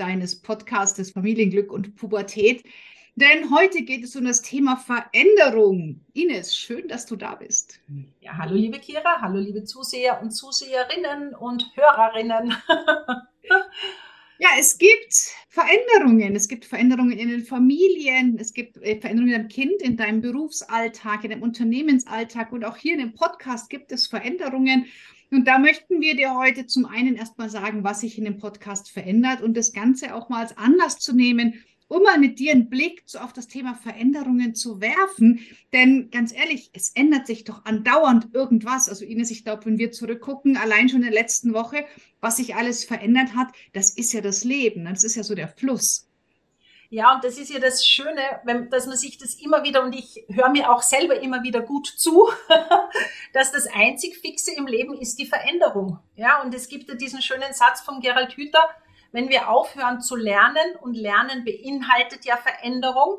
deines Podcastes Familienglück und Pubertät. Denn heute geht es um das Thema Veränderung. Ines, schön, dass du da bist. Ja, hallo liebe Kira, hallo liebe Zuseher und Zuseherinnen und Hörerinnen. ja, es gibt Veränderungen. Es gibt Veränderungen in den Familien, es gibt äh, Veränderungen deinem Kind, in deinem Berufsalltag, in deinem Unternehmensalltag und auch hier in dem Podcast gibt es Veränderungen. Und da möchten wir dir heute zum einen erstmal sagen, was sich in dem Podcast verändert und das Ganze auch mal als Anlass zu nehmen, um mal mit dir einen Blick auf das Thema Veränderungen zu werfen. Denn ganz ehrlich, es ändert sich doch andauernd irgendwas. Also Ines, ich glaube, wenn wir zurückgucken, allein schon in der letzten Woche, was sich alles verändert hat, das ist ja das Leben. Das ist ja so der Fluss. Ja, und das ist ja das Schöne, wenn, dass man sich das immer wieder, und ich höre mir auch selber immer wieder gut zu, dass das einzig Fixe im Leben ist die Veränderung. Ja, und es gibt ja diesen schönen Satz von Gerald Hüther, wenn wir aufhören zu lernen, und Lernen beinhaltet ja Veränderung,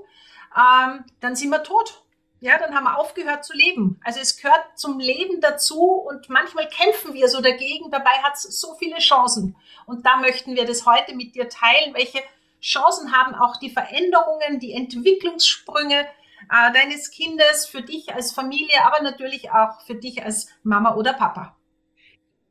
ähm, dann sind wir tot. Ja, dann haben wir aufgehört zu leben. Also es gehört zum Leben dazu und manchmal kämpfen wir so dagegen. Dabei hat es so viele Chancen. Und da möchten wir das heute mit dir teilen, welche Chancen haben auch die Veränderungen, die Entwicklungssprünge äh, deines Kindes für dich als Familie, aber natürlich auch für dich als Mama oder Papa.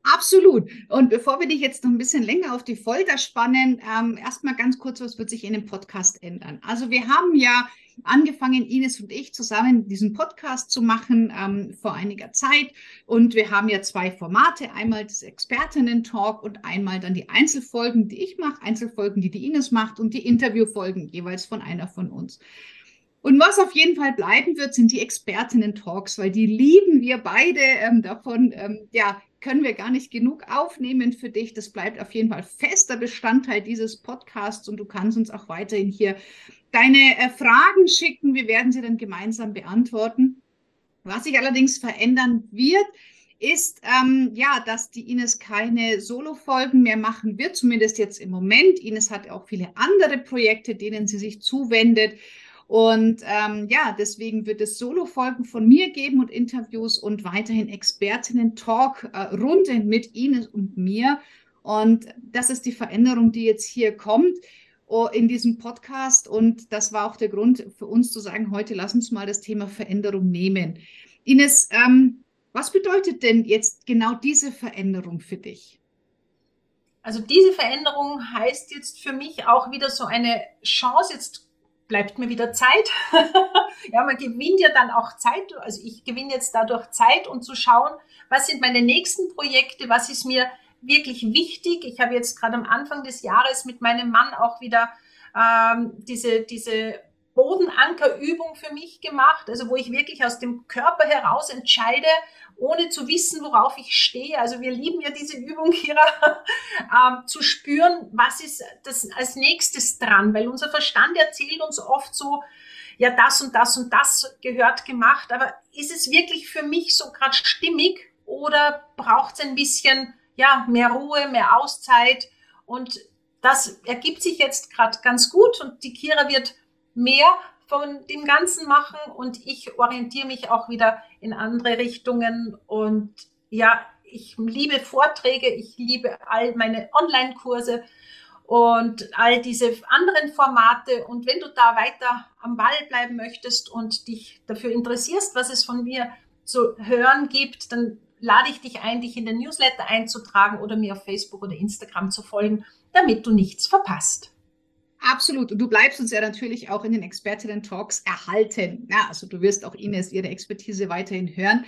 Absolut. Und bevor wir dich jetzt noch ein bisschen länger auf die Folter spannen, ähm, erstmal ganz kurz, was wird sich in dem Podcast ändern? Also wir haben ja angefangen, Ines und ich zusammen diesen Podcast zu machen ähm, vor einiger Zeit. Und wir haben ja zwei Formate, einmal das Expertinnen-Talk und einmal dann die Einzelfolgen, die ich mache, Einzelfolgen, die die Ines macht und die Interviewfolgen jeweils von einer von uns. Und was auf jeden Fall bleiben wird, sind die Expertinnen-Talks, weil die lieben wir beide. Ähm, davon ähm, ja, können wir gar nicht genug aufnehmen für dich. Das bleibt auf jeden Fall fester Bestandteil dieses Podcasts und du kannst uns auch weiterhin hier deine äh, Fragen schicken. Wir werden sie dann gemeinsam beantworten. Was sich allerdings verändern wird, ist ähm, ja, dass die Ines keine Solo-Folgen mehr machen wird, zumindest jetzt im Moment. Ines hat auch viele andere Projekte, denen sie sich zuwendet. Und ähm, ja, deswegen wird es Solo-Folgen von mir geben und Interviews und weiterhin Expertinnen-Talk-Runden äh, mit Ines und mir. Und das ist die Veränderung, die jetzt hier kommt in diesem Podcast. Und das war auch der Grund für uns zu sagen, heute lass uns mal das Thema Veränderung nehmen. Ines, ähm, was bedeutet denn jetzt genau diese Veränderung für dich? Also diese Veränderung heißt jetzt für mich auch wieder so eine Chance, jetzt bleibt mir wieder Zeit. ja, man gewinnt ja dann auch Zeit. Also ich gewinne jetzt dadurch Zeit, um zu schauen, was sind meine nächsten Projekte, was ist mir wirklich wichtig. Ich habe jetzt gerade am Anfang des Jahres mit meinem Mann auch wieder ähm, diese, diese Bodenankerübung für mich gemacht, also wo ich wirklich aus dem Körper heraus entscheide, ohne zu wissen, worauf ich stehe. Also wir lieben ja diese Übung, Kira, ähm, zu spüren, was ist das als nächstes dran, weil unser Verstand erzählt uns oft so, ja, das und das und das gehört gemacht, aber ist es wirklich für mich so gerade stimmig oder braucht es ein bisschen, ja, mehr Ruhe, mehr Auszeit und das ergibt sich jetzt gerade ganz gut und die Kira wird mehr von dem Ganzen machen und ich orientiere mich auch wieder in andere Richtungen und ja, ich liebe Vorträge, ich liebe all meine Online-Kurse und all diese anderen Formate. Und wenn du da weiter am Ball bleiben möchtest und dich dafür interessierst, was es von mir zu hören gibt, dann lade ich dich ein, dich in den Newsletter einzutragen oder mir auf Facebook oder Instagram zu folgen, damit du nichts verpasst. Absolut. Und du bleibst uns ja natürlich auch in den Expertinnen-Talks erhalten. Ja, also du wirst auch Ines ihre Expertise weiterhin hören.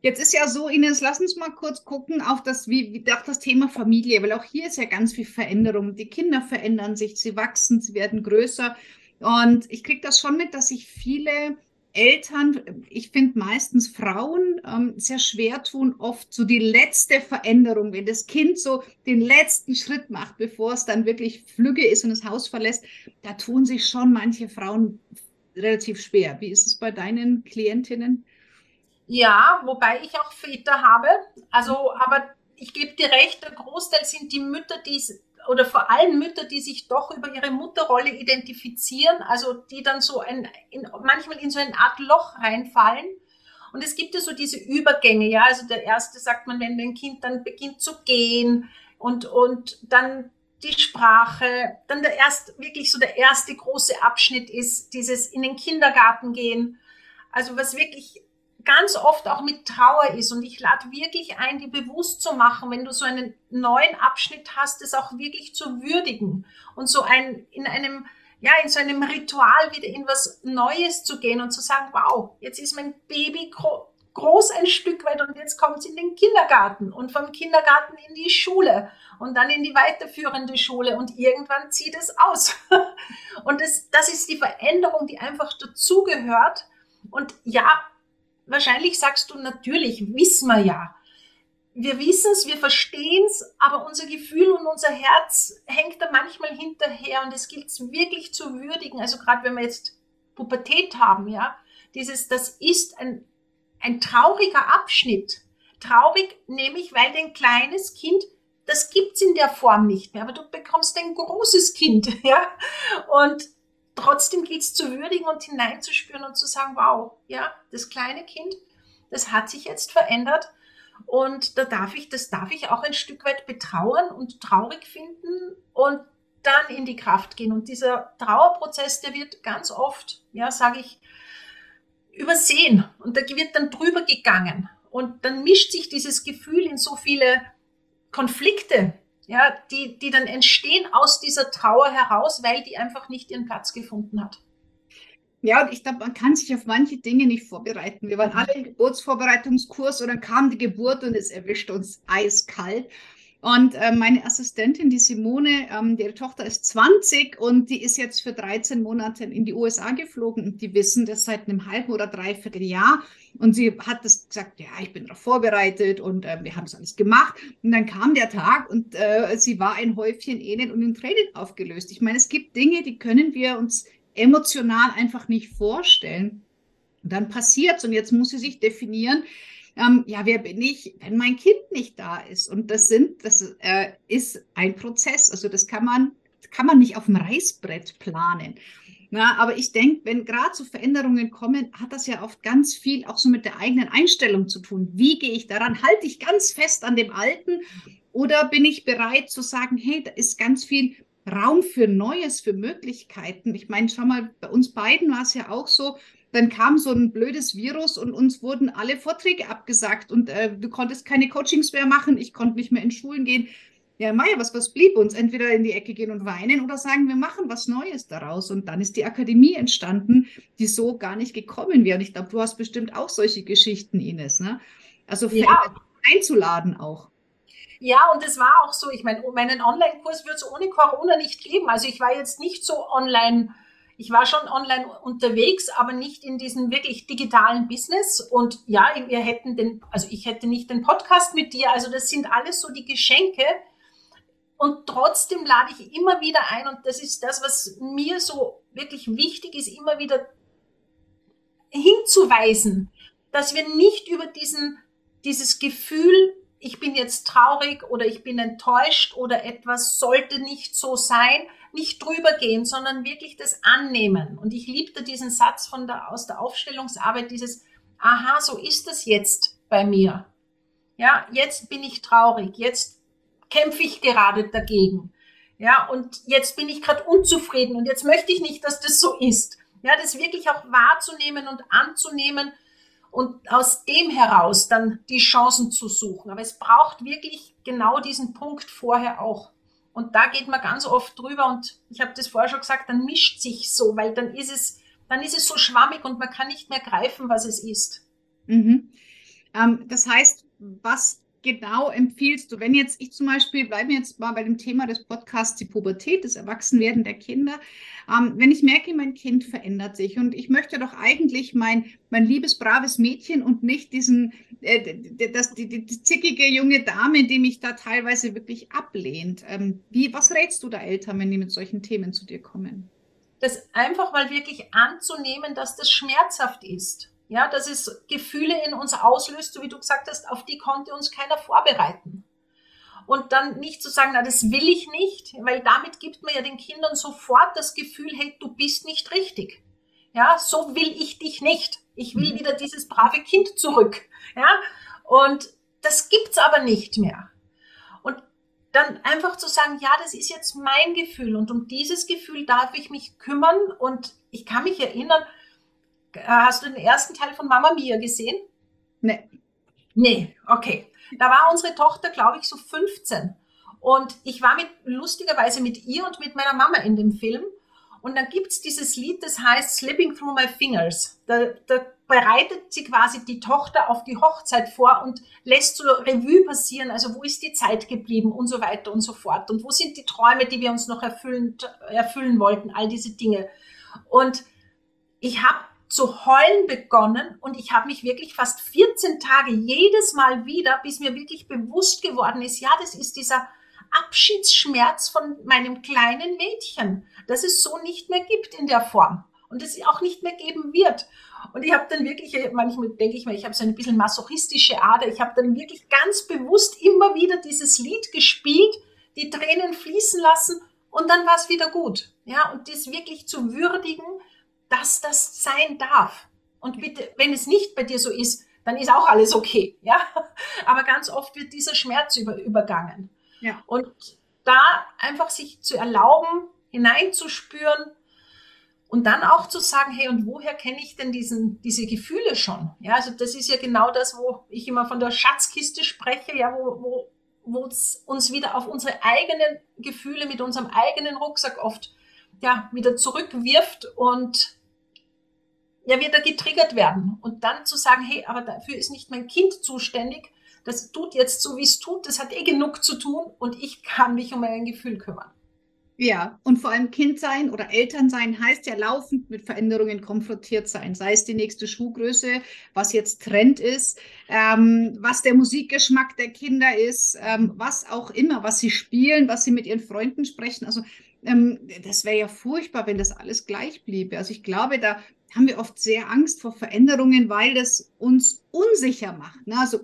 Jetzt ist ja so, Ines, lass uns mal kurz gucken auf das, wie, auf das Thema Familie, weil auch hier ist ja ganz viel Veränderung. Die Kinder verändern sich, sie wachsen, sie werden größer. Und ich kriege das schon mit, dass sich viele Eltern, ich finde meistens Frauen ähm, sehr schwer tun, oft so die letzte Veränderung, wenn das Kind so den letzten Schritt macht, bevor es dann wirklich flügge ist und das Haus verlässt, da tun sich schon manche Frauen relativ schwer. Wie ist es bei deinen Klientinnen? Ja, wobei ich auch Väter habe. Also, aber ich gebe dir recht, der Großteil sind die Mütter, die oder vor allem Mütter, die sich doch über ihre Mutterrolle identifizieren, also die dann so ein, in, manchmal in so eine Art Loch reinfallen. Und es gibt ja so diese Übergänge, ja, also der erste sagt man, wenn ein Kind dann beginnt zu gehen und, und dann die Sprache, dann der erst, wirklich so der erste große Abschnitt ist dieses in den Kindergarten gehen. Also was wirklich ganz oft auch mit Trauer ist. Und ich lade wirklich ein, die bewusst zu machen, wenn du so einen neuen Abschnitt hast, es auch wirklich zu würdigen und so ein, in einem, ja, in so einem Ritual wieder in was Neues zu gehen und zu sagen, wow, jetzt ist mein Baby gro groß ein Stück weit und jetzt kommt es in den Kindergarten und vom Kindergarten in die Schule und dann in die weiterführende Schule und irgendwann zieht es aus. und das, das ist die Veränderung, die einfach dazugehört. Und ja, wahrscheinlich sagst du natürlich, wissen wir ja. Wir wissen es, wir verstehen es, aber unser Gefühl und unser Herz hängt da manchmal hinterher und es gilt es wirklich zu würdigen. Also gerade wenn wir jetzt Pubertät haben, ja, dieses, das ist ein, ein trauriger Abschnitt. Traurig nämlich, weil dein kleines Kind, das gibt's in der Form nicht mehr, aber du bekommst ein großes Kind, ja. Und trotzdem gilt es zu würdigen und hineinzuspüren und zu sagen, wow, ja, das kleine Kind, das hat sich jetzt verändert und da darf ich, das darf ich auch ein Stück weit betrauern und traurig finden und dann in die Kraft gehen. Und dieser Trauerprozess, der wird ganz oft, ja, sage ich, übersehen und da wird dann drüber gegangen und dann mischt sich dieses Gefühl in so viele Konflikte ja, die, die dann entstehen aus dieser Trauer heraus, weil die einfach nicht ihren Platz gefunden hat. Ja, und ich glaube, man kann sich auf manche Dinge nicht vorbereiten. Wir waren alle im Geburtsvorbereitungskurs und dann kam die Geburt und es erwischt uns eiskalt. Und äh, meine Assistentin, die Simone, ähm, ihre Tochter ist 20 und die ist jetzt für 13 Monate in die USA geflogen und die wissen das seit einem halben oder dreiviertel Jahr. Und sie hat das gesagt, ja, ich bin darauf vorbereitet und äh, wir haben das alles gemacht. Und dann kam der Tag und äh, sie war ein Häufchen Elend und in Tränen aufgelöst. Ich meine, es gibt Dinge, die können wir uns emotional einfach nicht vorstellen. Und dann passiert's und jetzt muss sie sich definieren, ähm, ja, wer bin ich, wenn mein Kind nicht da ist? Und das sind, das äh, ist ein Prozess. Also das kann man, kann man nicht auf dem Reißbrett planen. Na, aber ich denke, wenn gerade so Veränderungen kommen, hat das ja oft ganz viel auch so mit der eigenen Einstellung zu tun. Wie gehe ich daran? Halte ich ganz fest an dem Alten oder bin ich bereit zu sagen, hey, da ist ganz viel Raum für Neues, für Möglichkeiten? Ich meine, schau mal, bei uns beiden war es ja auch so, dann kam so ein blödes Virus und uns wurden alle Vorträge abgesagt und äh, du konntest keine Coachings mehr machen, ich konnte nicht mehr in Schulen gehen. Ja, Maja, was, was blieb uns? Entweder in die Ecke gehen und weinen oder sagen, wir machen was Neues daraus. Und dann ist die Akademie entstanden, die so gar nicht gekommen wäre. Und ich glaube, du hast bestimmt auch solche Geschichten, Ines. Ne? Also ja. einzuladen auch. Ja, und es war auch so, ich meine, meinen Online-Kurs wird es ohne Corona nicht geben. Also ich war jetzt nicht so online ich war schon online unterwegs, aber nicht in diesem wirklich digitalen Business. Und ja, wir hätten den, also ich hätte nicht den Podcast mit dir. Also das sind alles so die Geschenke. Und trotzdem lade ich immer wieder ein. Und das ist das, was mir so wirklich wichtig ist, immer wieder hinzuweisen, dass wir nicht über diesen, dieses Gefühl ich bin jetzt traurig oder ich bin enttäuscht oder etwas sollte nicht so sein, nicht drüber gehen, sondern wirklich das annehmen. Und ich liebte diesen Satz von der, aus der Aufstellungsarbeit, dieses, aha, so ist das jetzt bei mir. Ja, jetzt bin ich traurig, jetzt kämpfe ich gerade dagegen. Ja, und jetzt bin ich gerade unzufrieden und jetzt möchte ich nicht, dass das so ist. Ja, das wirklich auch wahrzunehmen und anzunehmen und aus dem heraus dann die Chancen zu suchen. Aber es braucht wirklich genau diesen Punkt vorher auch. Und da geht man ganz oft drüber und ich habe das vorher schon gesagt, dann mischt sich so, weil dann ist es, dann ist es so schwammig und man kann nicht mehr greifen, was es ist. Mhm. Ähm, das heißt, was genau empfiehlst du, wenn jetzt ich zum Beispiel, bleiben wir jetzt mal bei dem Thema des Podcasts, die Pubertät, das Erwachsenwerden der Kinder, ähm, wenn ich merke, mein Kind verändert sich und ich möchte doch eigentlich mein, mein liebes, braves Mädchen und nicht diesen, äh, das, die, die, die zickige junge Dame, die mich da teilweise wirklich ablehnt. Ähm, wie, was rätst du da Eltern, wenn die mit solchen Themen zu dir kommen? Das einfach mal wirklich anzunehmen, dass das schmerzhaft ist ja, dass es Gefühle in uns auslöst, so wie du gesagt hast, auf die konnte uns keiner vorbereiten. Und dann nicht zu sagen, na, das will ich nicht, weil damit gibt man ja den Kindern sofort das Gefühl, hey, du bist nicht richtig. Ja, so will ich dich nicht. Ich will mhm. wieder dieses brave Kind zurück. Ja, und das gibt's aber nicht mehr. Und dann einfach zu sagen, ja, das ist jetzt mein Gefühl und um dieses Gefühl darf ich mich kümmern und ich kann mich erinnern, hast du den ersten Teil von Mama Mia gesehen? Nee. Nee, okay. Da war unsere Tochter, glaube ich, so 15. Und ich war mit, lustigerweise mit ihr und mit meiner Mama in dem Film. Und dann gibt es dieses Lied, das heißt Slipping Through My Fingers. Da, da bereitet sie quasi die Tochter auf die Hochzeit vor und lässt so Revue passieren. Also wo ist die Zeit geblieben und so weiter und so fort. Und wo sind die Träume, die wir uns noch erfüllen, erfüllen wollten, all diese Dinge. Und ich habe zu heulen begonnen und ich habe mich wirklich fast 14 Tage jedes Mal wieder, bis mir wirklich bewusst geworden ist, ja, das ist dieser Abschiedsschmerz von meinem kleinen Mädchen, das es so nicht mehr gibt in der Form und es auch nicht mehr geben wird. Und ich habe dann wirklich, manchmal denke ich mir, ich habe so ein bisschen masochistische Ader, ich habe dann wirklich ganz bewusst immer wieder dieses Lied gespielt, die Tränen fließen lassen und dann war es wieder gut. Ja, und das wirklich zu würdigen, dass das sein darf. Und bitte, wenn es nicht bei dir so ist, dann ist auch alles okay. Ja? Aber ganz oft wird dieser Schmerz über, übergangen. Ja. Und da einfach sich zu erlauben, hineinzuspüren und dann auch zu sagen, hey, und woher kenne ich denn diesen, diese Gefühle schon? Ja, also das ist ja genau das, wo ich immer von der Schatzkiste spreche, ja, wo, wo, wo es uns wieder auf unsere eigenen Gefühle mit unserem eigenen Rucksack oft ja, wieder zurückwirft und ja, wir da getriggert werden. Und dann zu sagen, hey, aber dafür ist nicht mein Kind zuständig, das tut jetzt so, wie es tut, das hat eh genug zu tun und ich kann mich um mein Gefühl kümmern. Ja, und vor allem Kind sein oder Eltern sein heißt ja laufend mit Veränderungen konfrontiert sein. Sei es die nächste Schuhgröße, was jetzt Trend ist, ähm, was der Musikgeschmack der Kinder ist, ähm, was auch immer, was sie spielen, was sie mit ihren Freunden sprechen. Also ähm, das wäre ja furchtbar, wenn das alles gleich bliebe. Also ich glaube, da haben wir oft sehr Angst vor Veränderungen, weil das uns unsicher macht. Ne? Also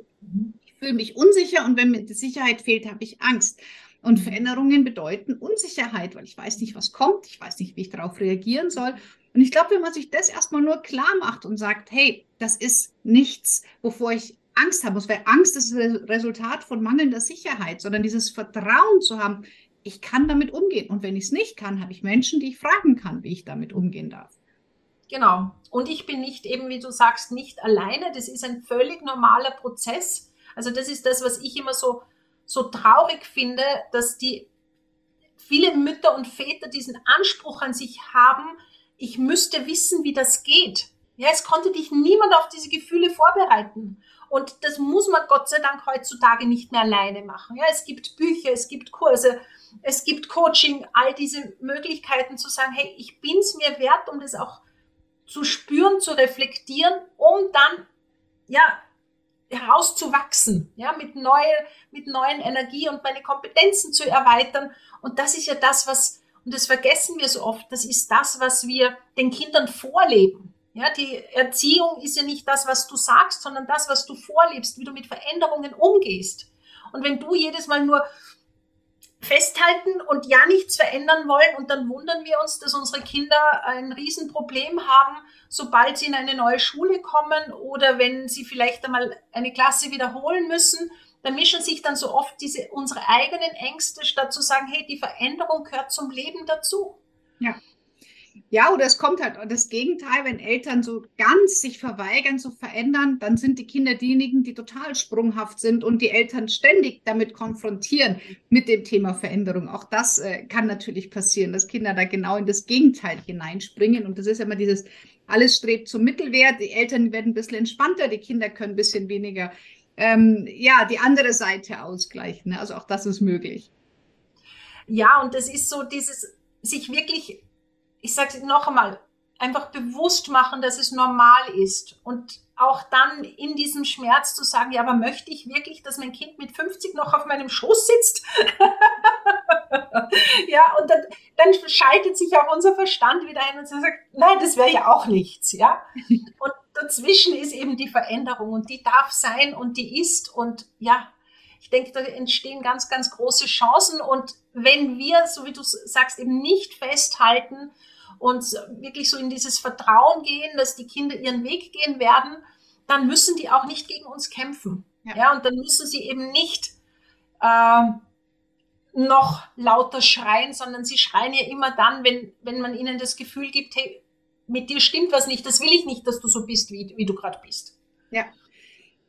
ich fühle mich unsicher und wenn mir die Sicherheit fehlt, habe ich Angst. Und Veränderungen bedeuten Unsicherheit, weil ich weiß nicht, was kommt, ich weiß nicht, wie ich darauf reagieren soll. Und ich glaube, wenn man sich das erstmal nur klar macht und sagt, hey, das ist nichts, wovor ich Angst haben muss, weil Angst ist das Resultat von mangelnder Sicherheit, sondern dieses Vertrauen zu haben, ich kann damit umgehen. Und wenn ich es nicht kann, habe ich Menschen, die ich fragen kann, wie ich damit umgehen darf. Genau. Und ich bin nicht eben, wie du sagst, nicht alleine. Das ist ein völlig normaler Prozess. Also das ist das, was ich immer so, so traurig finde, dass die viele Mütter und Väter diesen Anspruch an sich haben, ich müsste wissen, wie das geht. Ja, es konnte dich niemand auf diese Gefühle vorbereiten. Und das muss man Gott sei Dank heutzutage nicht mehr alleine machen. Ja, es gibt Bücher, es gibt Kurse, es gibt Coaching, all diese Möglichkeiten zu sagen, hey, ich bin es mir wert, um das auch zu spüren, zu reflektieren, um dann ja herauszuwachsen, ja, mit neue, mit neuen Energie und meine Kompetenzen zu erweitern. Und das ist ja das, was, und das vergessen wir so oft, das ist das, was wir den Kindern vorleben. Ja, die Erziehung ist ja nicht das, was du sagst, sondern das, was du vorlebst, wie du mit Veränderungen umgehst. Und wenn du jedes Mal nur festhalten und ja nichts verändern wollen. Und dann wundern wir uns, dass unsere Kinder ein Riesenproblem haben, sobald sie in eine neue Schule kommen oder wenn sie vielleicht einmal eine Klasse wiederholen müssen. Da mischen sich dann so oft diese, unsere eigenen Ängste, statt zu sagen, hey, die Veränderung gehört zum Leben dazu. Ja. Ja, oder es kommt halt das Gegenteil, wenn Eltern so ganz sich verweigern zu verändern, dann sind die Kinder diejenigen, die total sprunghaft sind und die Eltern ständig damit konfrontieren mit dem Thema Veränderung. Auch das äh, kann natürlich passieren, dass Kinder da genau in das Gegenteil hineinspringen. Und das ist immer dieses, alles strebt zum Mittelwert, die Eltern werden ein bisschen entspannter, die Kinder können ein bisschen weniger ähm, ja, die andere Seite ausgleichen. Ne? Also auch das ist möglich. Ja, und das ist so dieses, sich wirklich, ich sage es noch einmal, einfach bewusst machen, dass es normal ist und auch dann in diesem Schmerz zu sagen, ja, aber möchte ich wirklich, dass mein Kind mit 50 noch auf meinem Schoß sitzt? ja, und dann, dann, schaltet sich auch unser Verstand wieder ein und sagt, nein, das wäre ja auch nichts, ja. Und dazwischen ist eben die Veränderung und die darf sein und die ist und ja, ich denke, da entstehen ganz, ganz große Chancen und wenn wir, so wie du sagst, eben nicht festhalten und wirklich so in dieses Vertrauen gehen, dass die Kinder ihren Weg gehen werden, dann müssen die auch nicht gegen uns kämpfen. Ja, ja und dann müssen sie eben nicht äh, noch lauter schreien, sondern sie schreien ja immer dann, wenn, wenn man ihnen das Gefühl gibt, hey, mit dir stimmt was nicht, das will ich nicht, dass du so bist, wie, wie du gerade bist. Ja,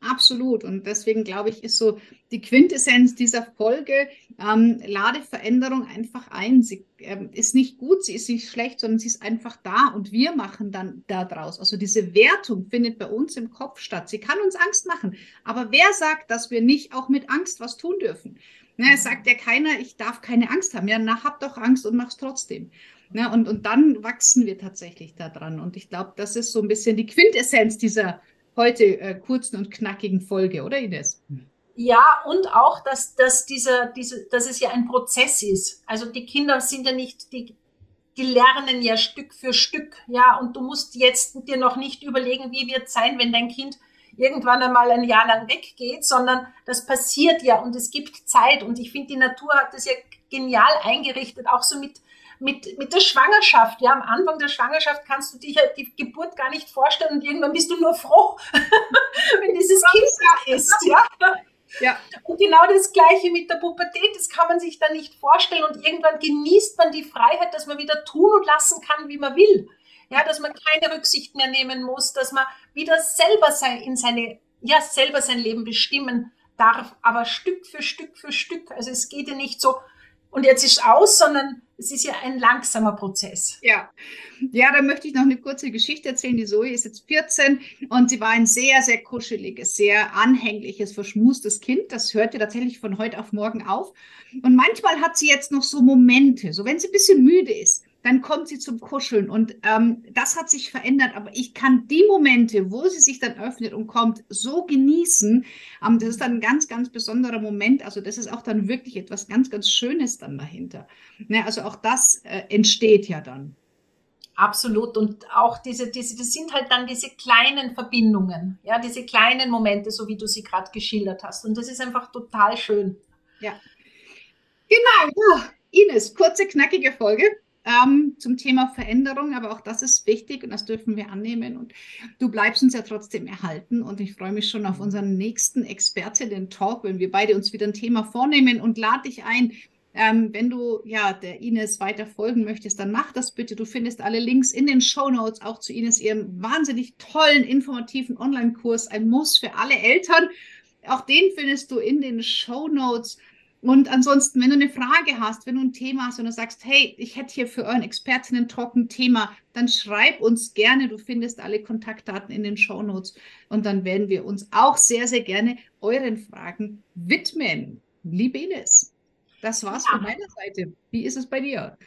Absolut. Und deswegen glaube ich, ist so die Quintessenz dieser Folge, ähm, lade Veränderung einfach ein. Sie ähm, ist nicht gut, sie ist nicht schlecht, sondern sie ist einfach da und wir machen dann daraus. Also diese Wertung findet bei uns im Kopf statt. Sie kann uns Angst machen. Aber wer sagt, dass wir nicht auch mit Angst was tun dürfen? Ne, es sagt ja keiner, ich darf keine Angst haben. Ja, na, hab doch Angst und mach's trotzdem. Ne, und, und dann wachsen wir tatsächlich daran. Und ich glaube, das ist so ein bisschen die Quintessenz dieser heute äh, kurzen und knackigen Folge, oder Ines? Ja, und auch, dass, dass, dieser, diese, dass es ja ein Prozess ist. Also die Kinder sind ja nicht, die, die lernen ja Stück für Stück. Ja, und du musst jetzt dir noch nicht überlegen, wie wird es sein, wenn dein Kind irgendwann einmal ein Jahr lang weggeht, sondern das passiert ja und es gibt Zeit. Und ich finde, die Natur hat das ja genial eingerichtet, auch so mit, mit, mit der Schwangerschaft. Ja, am Anfang der Schwangerschaft kannst du dich ja die Geburt gar nicht vorstellen und irgendwann bist du nur froh, wenn dieses Kind da ist. Ja. Ja. Und genau das Gleiche mit der Pubertät, das kann man sich dann nicht vorstellen. Und irgendwann genießt man die Freiheit, dass man wieder tun und lassen kann, wie man will. Ja, dass man keine Rücksicht mehr nehmen muss, dass man wieder selber sein, in seine, ja, selber sein Leben bestimmen darf, aber Stück für Stück für Stück. Also es geht ja nicht so, und jetzt ist aus, sondern es ist ja ein langsamer Prozess. Ja, ja, da möchte ich noch eine kurze Geschichte erzählen. Die Zoe ist jetzt 14 und sie war ein sehr, sehr kuscheliges, sehr anhängliches, verschmustes Kind. Das hörte tatsächlich von heute auf morgen auf. Und manchmal hat sie jetzt noch so Momente, so wenn sie ein bisschen müde ist dann kommt sie zum Kuscheln. Und ähm, das hat sich verändert. Aber ich kann die Momente, wo sie sich dann öffnet und kommt, so genießen. Ähm, das ist dann ein ganz, ganz besonderer Moment. Also das ist auch dann wirklich etwas ganz, ganz Schönes dann dahinter. Ne, also auch das äh, entsteht ja dann. Absolut. Und auch diese, diese, das sind halt dann diese kleinen Verbindungen, ja, diese kleinen Momente, so wie du sie gerade geschildert hast. Und das ist einfach total schön. Ja. Genau, ja. Ines, kurze, knackige Folge ähm, zum Thema Veränderung, aber auch das ist wichtig und das dürfen wir annehmen. Und du bleibst uns ja trotzdem erhalten und ich freue mich schon auf unseren nächsten Expertinnen-Talk, wenn wir beide uns wieder ein Thema vornehmen und lade dich ein. Ähm, wenn du ja der Ines weiter folgen möchtest, dann mach das bitte. Du findest alle Links in den Show Notes, auch zu Ines, ihrem wahnsinnig tollen, informativen Online-Kurs, ein Muss für alle Eltern. Auch den findest du in den Show Notes. Und ansonsten, wenn du eine Frage hast, wenn du ein Thema hast und du sagst, hey, ich hätte hier für euren Expertinnen-Talk ein Thema, dann schreib uns gerne. Du findest alle Kontaktdaten in den Show Notes und dann werden wir uns auch sehr, sehr gerne euren Fragen widmen. Liebe Ines, das war's ja. von meiner Seite. Wie ist es bei dir?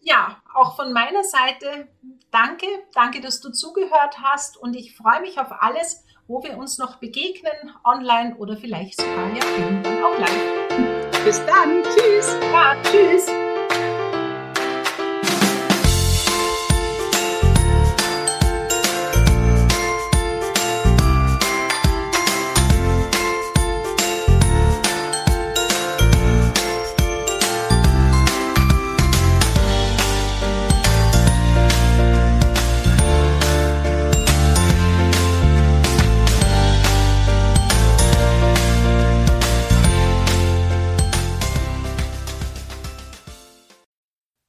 Ja, auch von meiner Seite danke. Danke, dass du zugehört hast und ich freue mich auf alles, wo wir uns noch begegnen, online oder vielleicht sogar ja irgendwann auch live. Bis dann. Tschüss. Ja, tschüss.